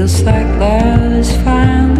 feels like love is finally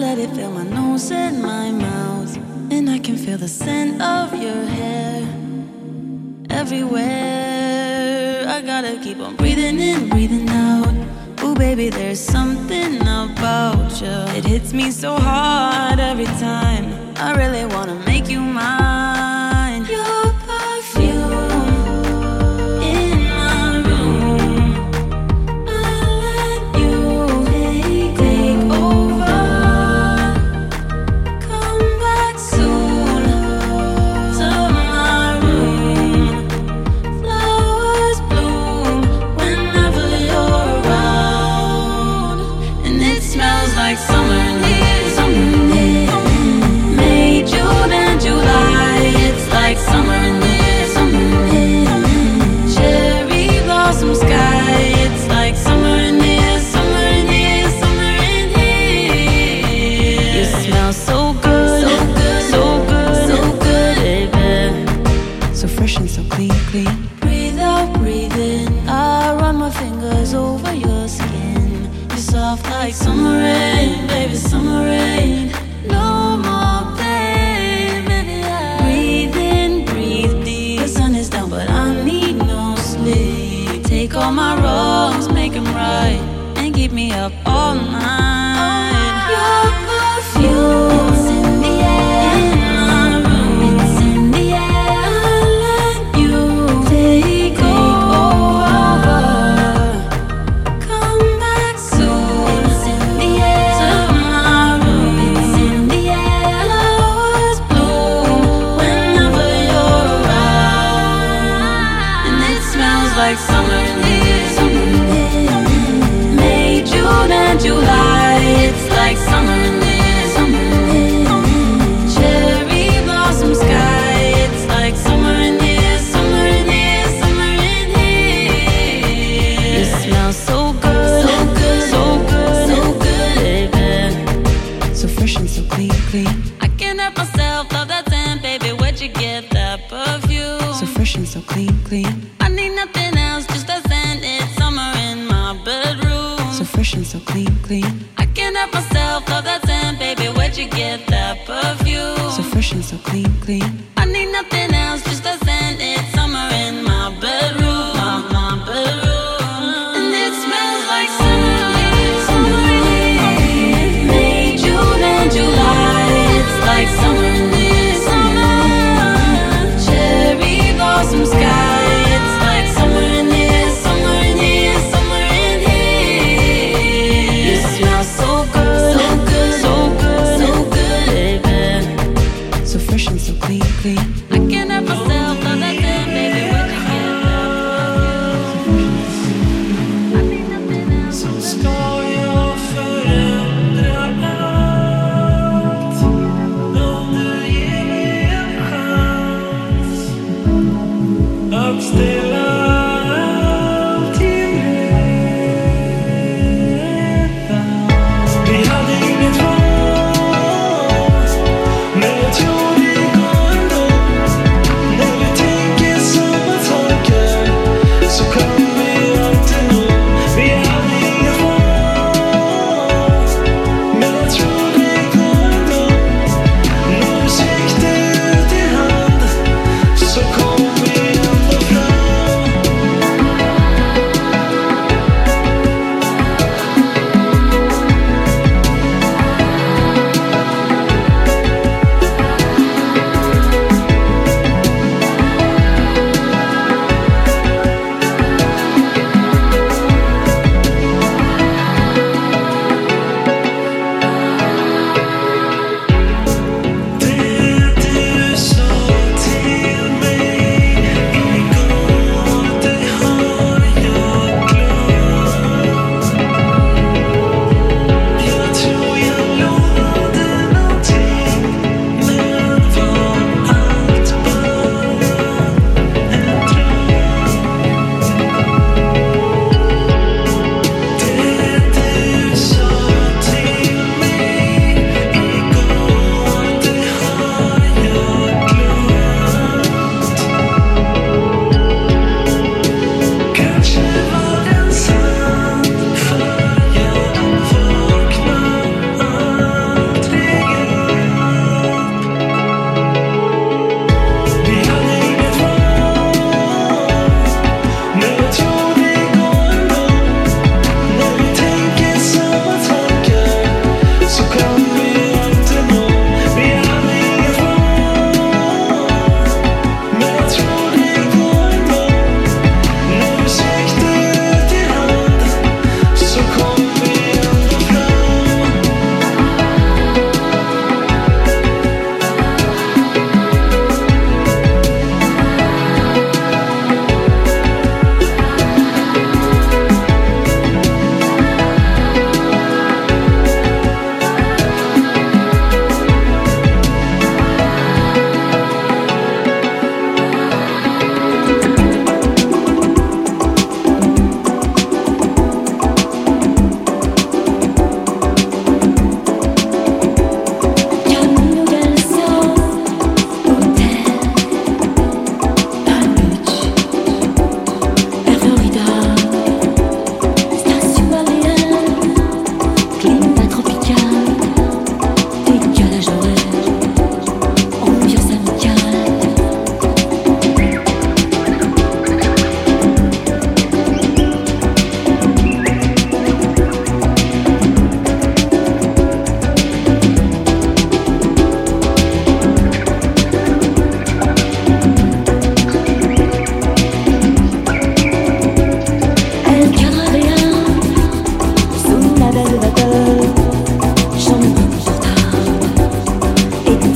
let it fill my nose and my mouth. And I can feel the scent of your hair everywhere. I gotta keep on breathing in, breathing out. Ooh, baby, there's something about you. It hits me so hard every time. I really wanna make you mine. clean.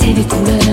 et les couleurs.